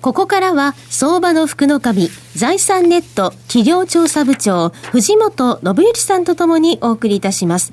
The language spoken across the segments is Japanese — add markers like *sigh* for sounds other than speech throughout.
ここからは相場の福の神財産ネット企業調査部長藤本信之さんとともにお送りいたします。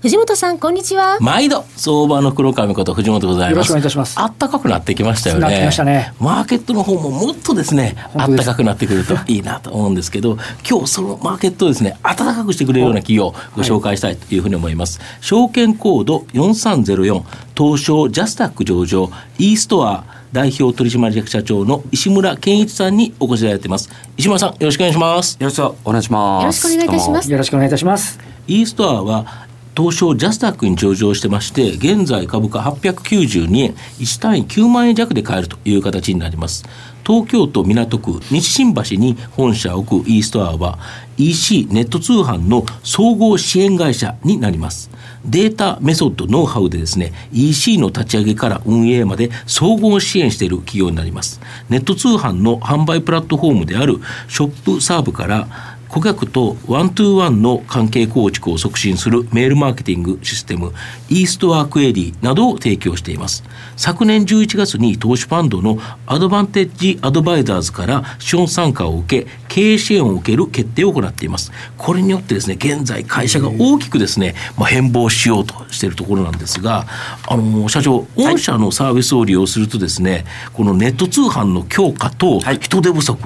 藤本さんこんにちは。毎度相場の黒髪こと藤本でございます。よろしくお願い。いたしますあったかくなってきましたよね。なってきましたね。マーケットの方ももっとですねあったかくなってくるといいなと思うんですけど今日そのマーケットをですね暖かくしてくれるような企業をご紹介したいというふうに思います、証券コード4304東証ジャスタック上場 e ストア代表取締役社長の石村健一さんにお越しいただいてます石村さんよろしくお願いしますよろしくお願いします。よろしくお願いいたしますよろしくお願いいたします。e ストアは東証ジャスタックに上場してまして現在株価892円1単位9万円弱で買えるという形になります。東京都港区西新橋に本社を置く e ストアは EC ネット通販の総合支援会社になります。データメソッドノウハウでですね EC の立ち上げから運営まで総合支援している企業になります。ネット通販の販売プラットフォームであるショップサーブから顧客とワントゥーワンの関係構築を促進するメールマーケティングシステム e ストアクエリなどを提供しています。昨年11月に投資ファンドのアドバンテッジアドバイザーズから資本参加を受け経営支援を受ける決定を行っています。これによってですね現在会社が大きくですね、まあ、変貌しようとしているところなんですがあの社長御社のサービスを利用するとですねこのネット通販の強化とはい。人手不足、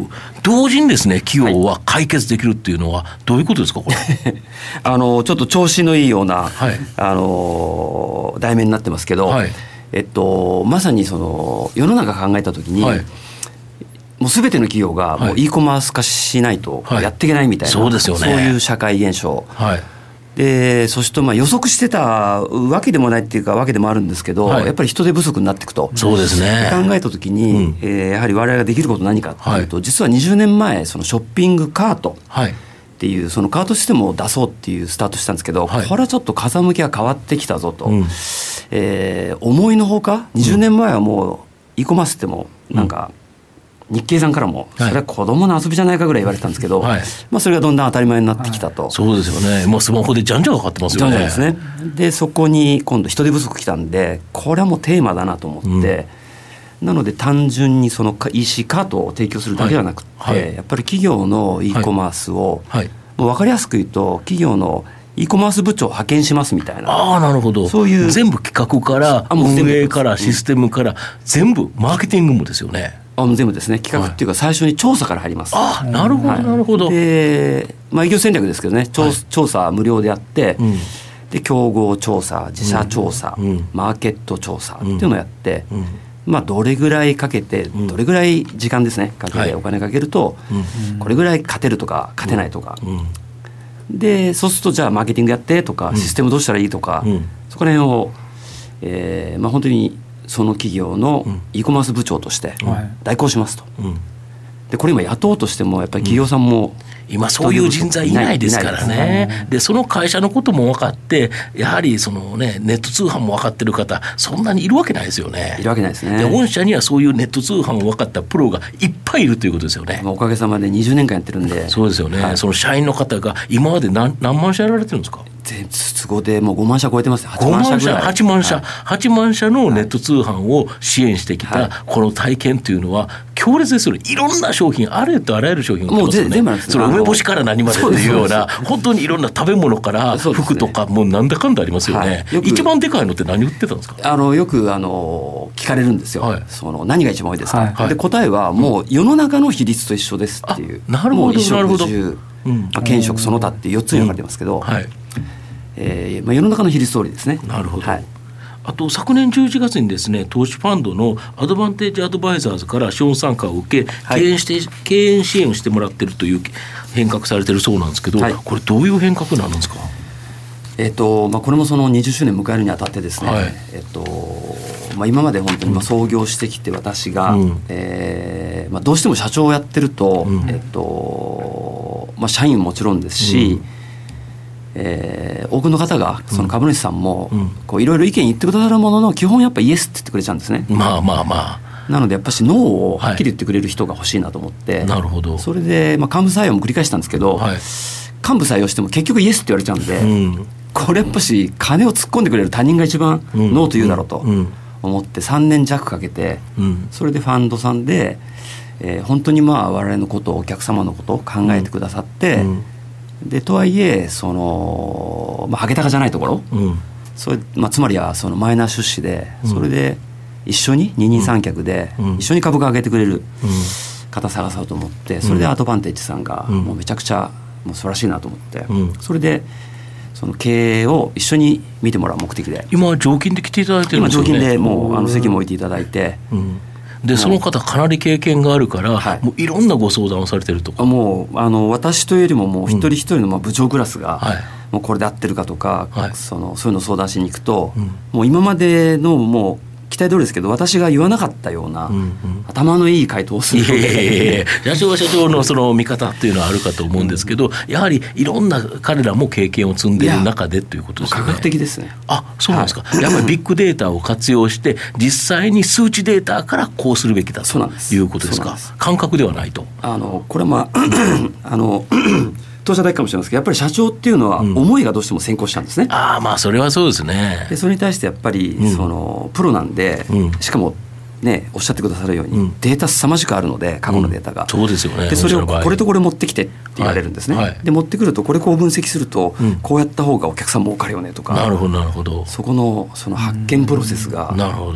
同時にですね企業は解決できるっていうのはどういうことですかこれ？*laughs* あのちょっと調子のいいような、はい。あの題名になってますけど、はい。えっとまさにその世の中考えた時に、はい。もうすべての企業がもはい。う e コマース化しないとはい。やっていけないみたいな、そうですよね。そういう社会現象。はいでそしてまあ予測してたわけでもないっていうかわけでもあるんですけど、はい。やっぱり人手不足になっていくと。そうですね。考えた時に、うん。えーやはり我々ができること何かっていうと、実は20年前そのショッピングカートはい。っていうそのカートシステムを出そうっていうスタートしたんですけど、はい。これはちょっと風向きが変わってきたぞと、うん。えー思いのほか20年前はもう e コマースってもなんか、日経さんからも、はい。それは子供の遊びじゃないかぐらい言われてたんですけど、はい。まあ、それがどんどん当たり前になってきたと。そうですよね。もうスマホでじゃんじゃんかかってますじゃよね。んじゃんですね。でそこに今度人手不足きたんでこれはもうテーマだなと思って、なので単純にその EC カートを提供するだけではなくて、はい。はいやっぱり企業の e コマースを、はい。もう分かりやすく言うと企業の e コマース部長を派遣しますみたいな。ああなるほど。そういう。全部企画から運営からシステムから全部マーケティングもですよねあ全部ですね。企画っていうか最初に調査から入ります。ああなるほどはい。なるほど、で、まあ、営業戦略ですけどね。調,、はい。調査は無料であって、うん。で競合調査自社調査、うん。マーケット調査っていうのをやって、うん。まあ、どれぐらいかけて、ん。どれぐらい時間ですね。かけはい。てお金かけると、これぐらい勝てるとか勝てないとか、うん。でそうするとじゃあマーケティングやってとか、システムどうしたらいいとか、うん。そこら辺を、えーまあ、本当にその企業の e コマース部長としてはい。代行しますと。うん。でこれ今雇おうとしてもやっぱり企業さんも、今そういう人材いないですからね。で、その会社のことも分かって、やはりそのね、ネット通販も分かってる方、そんなにいるわけないですよね。いるわけないですね。で、御社にはそういうネット通販を分かったプロがいっぱいいるということですよね。まあおかげさまで20年間やってるんで。そうですよね、はい。その社員の方が今まで何何万社やられてるんですか？全都合でもう5万社超えてますよ8 5万社ぐらい。8万社、はい。8万社のネット通販を支援してきはい。たこの体験というのは強烈ですよね。いろんな商品あれとあらゆる商品を売ってますよもうぜ全部その梅干しから何までっていうような本当にいろんな食べ物から服とかもうなんだかんだありますよね、はい。よく一番でかいのって何売ってたんですか？あのよくあの聞かれるんですよ、はい。その何が一番多いですか、はい。はい。で答えはもう世の中の比率と一緒ですっていう。あなるほどなるほど。まあ、兼食その他って4つに分かれてますけど、はい。えーまあ、世の中の比率通りですね。なるほど、はいあと昨年11月にですね投資ファンドのアドバンテージアドバイザーズから資本参加を受け、はい。経営して経営支援をしてもらってるという変革されてるそうなんですけど、はい。これどういう変革なんですか？えっとまあ、これもその20周年迎えるにあたってですね、はい。えっとまあ、今まで本当にまあ創業してきて私が、うん。えーまあ、どうしても社長をやってると,、うん。えっとまあ、社員ももちろんですし、えー多くの方がその株主さんもいろいろ意見言ってくださるものの基本やっぱイエスって言ってくれちゃうんですね。まあまあまなのでやっぱしノーをはっきり言ってくれる人が欲しいなと思って、なるほど。それで、まあ、幹部採用も繰り返したんですけど、あはい。幹部採用しても結局イエスって言われちゃうんで、うん。これやっぱし金を突っ込んでくれる他人が一番うんノーと言うだろうとうん。思って3年弱かけてうん。それでファンドさんで、えー本当にまあ我々のことお客様のことを考えてくださって、うんでとはいえその、まあ、ハゲタカじゃないところ。うん。それ、まあ、つまりはそのマイナー出資でうん。それで一緒に二人三脚でうん。一緒に株価上げてくれるうん。方探そうと思ってそれでアドバンテージさんがうん。もうめちゃくちゃもう素晴らしいなと思って、うん。それでその経営を一緒に見てもらう目的で。今は常勤で来ていただいてるん今ですよね。常勤でもうあの席も置いていただいてうんでその方かなり経験があるから、はい。もういろんなご相談をされてると。か、もうあの私というよりももう一人一人のまあ部長クラスが、はい。もうこれで合ってるかとか、はい。そのそういうのを相談しに行くと、うん。もう今までのもう期待通りですけど私が言わなかったような、うんうん。頭のいい回答をする。いやいやいやいや。*laughs* 社長は社長のその見方っていうのはあるかと思うんですけど、やはりいろんな彼らも経験を積んでいる中でということですよね。科学的ですね。あそうなんですか、やっぱりビッグデータを活用して、実際に数値データからこうするべきだということですか。感覚ではないと。あのこれはまあ *clears throat* あの当社だけかもしれないですけどやっぱり社長っていうのはうん。思いがどうしても先行したんですね、ああ、まあ、それはそうですね。で。それに対してやっぱり、うん。そのプロなんで、うん。しかもねおっしゃってくださるように、うん。データ凄まじくあるので過去のデータが、そうですよね。でそれをこれとこれ持ってきてって言われるんですね、はい。はい。で持ってくるとこれこう分析すると、うん。こうやった方がお客さん儲かるよねとかなるほど、なるほど。そこのその発見プロセスが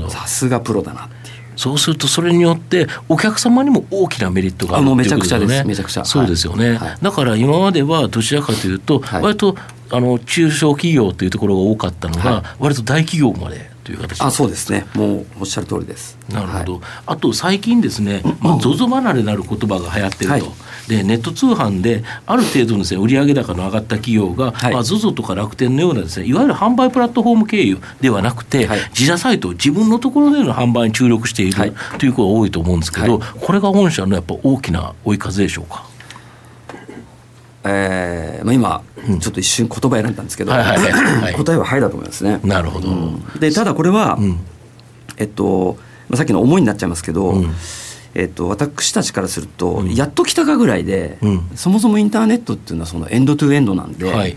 さすがプロだなってそうするとそれによってお客様にも大きなメリットがあるあもうっていうことめちゃくちゃです。よねめちゃくちゃ。そうですよね、はい。だから今まではどちらかというと、はい。割とあの中小企業というところが多かったのが、はい。割と大企業までという形あそうですね。もうおっしゃる通りです。なるほど、はい。あと最近ですね、まあ、ZOZO 離れなる言葉が流行ってると、はい。でネット通販である程度のです、ね、売上高の上がった企業が、はい。まあ、ZOZO とか楽天のようなです、ね、いわゆる販売プラットフォーム経由ではなくて、はい。自社サイト自分のところでの販売に注力している、はいということが多いと思うんですけど、はいこれが御社のやっぱ大きな追い風でしょうか。えーまあ、今ちょっと一瞬言葉選んだんですけど、はいはいはいはい。*clears throat* 答えは「はい」だと思いますね。なるほど、うん。でただこれは、うん。えっとまあ、さっきの思いになっちゃいますけど、うん。えっと、私たちからすると、うん。やっと来たかぐらいで、うん。そもそもインターネットっていうのはそのエンドトゥエンドなんで、はい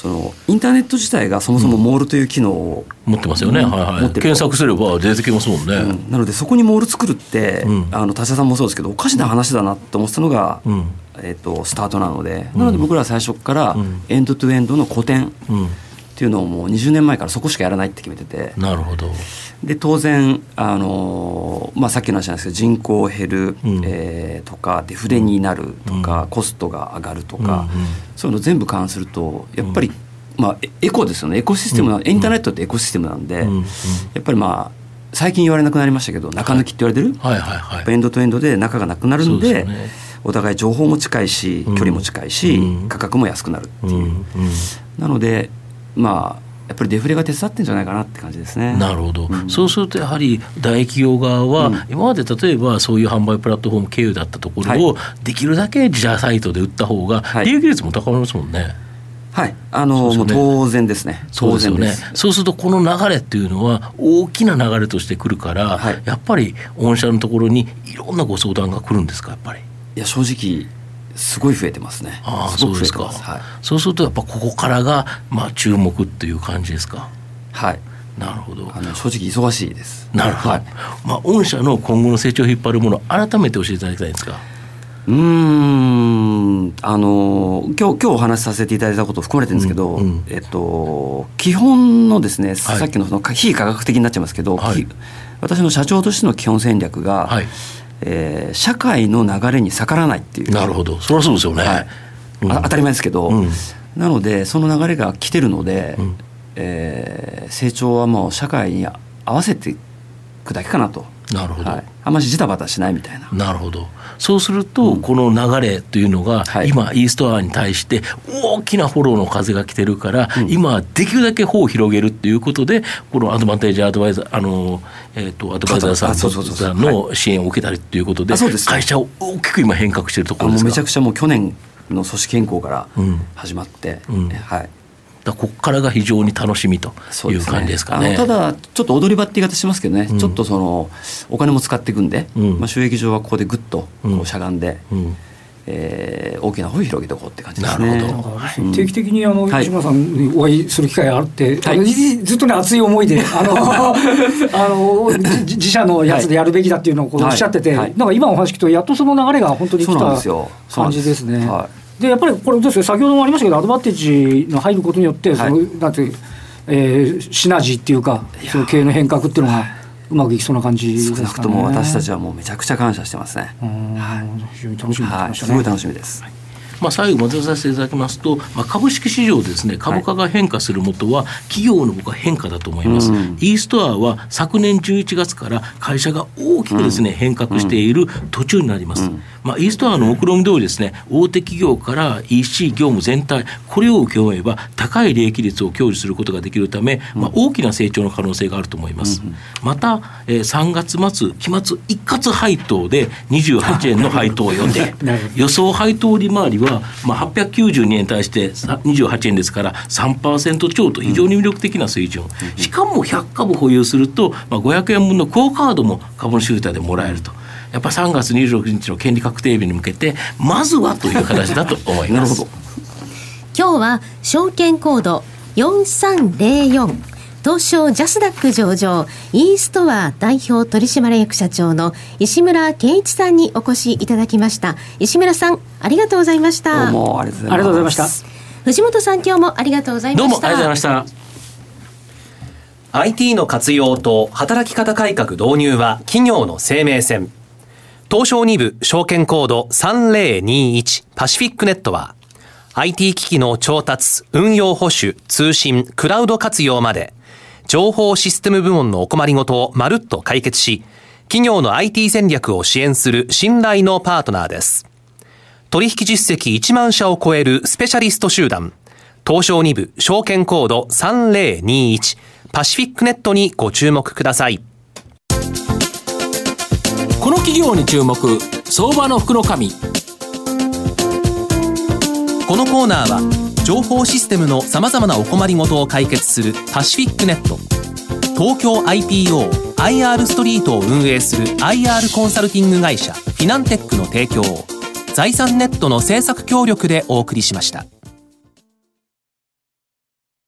そのインターネット自体がそもそもモールという機能を、持ってますよね、うん。はいはい、検索すれば出てきますもんね。うん。なのでそこにモール作るって、うん。あの他社さんもそうですけどおかしな話だなって思ってたのが、うん。えっとスタートなので、うんなので僕らは最初からうん。エンドトゥエンドの古典うんっていうのをもう20年前からそこしかやらないって決めてて。なるほど。で当然、あのーまあ、さっきの話なんですけど人口減る、うん。えーとかデフレになるとか、うん。コストが上がるとか、うんうん。そういうの全部勘案するとやっぱり、まあ、エエコですよね。エコシステムな、うん。インターネットってエコシステムなんで、うんうん。やっぱりまあ最近言われなくなりましたけど中抜きって言われてる、はいはいはい。エンドとエンドで中がなくなるんでお互い情報も近いしうん。距離も近いし、うん。価格も安くなるっていう、うんうん。なのでまあやっぱりデフレが手伝ってんじゃないかなって感じですね。なるほど、うんそうするとやはり大企業側は、うん今まで例えばそういう販売プラットフォーム経由だったところを、できるだけ自社サイトで売った方がはい利益率も高まりますもんね。はい、あのねもう当然ですね。そうですよね。そうするとこの流れっていうのは大きな流れとしてくるから、はいやっぱり御社のところにいろんなご相談が来るんですかやっぱり？いや正直すごい増えてますね。ああそうですか。はい。そうするとやっぱここからがまあ注目っていう感じですか？はい。なるほど。あの正直忙しいです。なるほど。はい。まあ御社の今後の成長を引っ張るもの改めて教えていただきたいんですか？うーんあの今日今日お話しさせていただいたこと含まれてるんですけど、うんうんえっと基本のですね、さっきのその非科学的になっちゃいますけど、はいき私の社長としての基本戦略が、はい。えー社会の流れに逆らわないっていう。なるほど。そりゃそうですよね。はいうんあ当たり前ですけど、うんなのでその流れが来てるので、うんえー成長はもう社会に合わせていくだけかなと、なるほど。はい、あんまりジタバタしないみたいな。なるほど。そうすると、この流れというのが、はい。今、イーストアに対して大きなフォローの風が来てるから、うん。今、できるだけ帆を広げるっていうことで、このアドバンテージアドバイザー、あの、えっ、と、アドバイザーさんの支援を受けたりっていうことで、会社を大きく今変革しているところですか？めちゃくちゃもう去年の組織変更からうん。始まって、うん。はい、ここからが非常に楽しみという感じですかね。ねただちょっと踊り場って言い方しますけどね、うん、ちょっとそのお金も使っていくんで、うん、まあ収益上はここでぐっとこうしゃがんで。うん。えー、大きな方を広げていこうって感じですね。定期的にあの、はい、吉村さんにお会いする機会があって、はい、ずっとね熱い思いで *laughs* あのあの自社のやつでやるべきだっていうのをこうおっしゃってて、はい、なんか今お話聞くとやっとその流れが本当に来た感じですね。でやっぱりこれですか？先ほどもありましたけどアドバンテージの入ることによってその、なんてえー、シナジーっていうかその経営の変革っていうのがうまくいきそうな感じですか、ね、少なくとも私たちはもうめちゃくちゃ感謝してますね。はい、非常に楽しみす。ごい楽しみです。はい。まあ、最後戻させていただきますと、まあ、株式市場ですね株価が変化するもとは、企業の僕は変化だと思います、うん、イーストアは昨年11月から会社が大きくですね、変革している途中になります、うんまあ、イーストアの目論見通りですね、大手企業から EC 業務全体、これを請け負えば、高い利益率を享受することができるため、まあ、大きな成長の可能性があると思います。また、えー、3月末、期末一括配当で28円の配当を予定、*laughs* 予想配当利回りは、まあ、892円に対して28円ですから、3%超と非常に魅力的な水準、しかも100株保有すると、まあ、500円分のクオカードも株主優待でもらえると。やっぱり3月26日の権利確定日に向けてまずはという形だと思います。*laughs* 今日は証券コード4304東証ジャスダック上場イーストア代表取締役社長の石村健一さんにお越しいただきました。石村さんありがとうございました。どうもありがとうございました。藤本さん今日もありがとうございました。どうもありがとうございました。IT の活用と働き方改革導入は企業の生命線東証2部証券コード3021パシフィックネットは IT 機器の調達、運用保守、通信、クラウド活用まで情報システム部門のお困りごとをまるっと解決し企業の IT 戦略を支援する信頼のパートナーです。取引実績1万社を超えるスペシャリスト集団東証2部証券コード3021パシフィックネットにご注目ください。この企業に注目。相場の福のこのコーナーは情報システムのさまざまなお困りごとを解決するパシフィックネット。東京 IPOIR ストリートを運営する IR コンサルティング会社フィナンテックの提供を財産ネットの政策協力でお送りしました。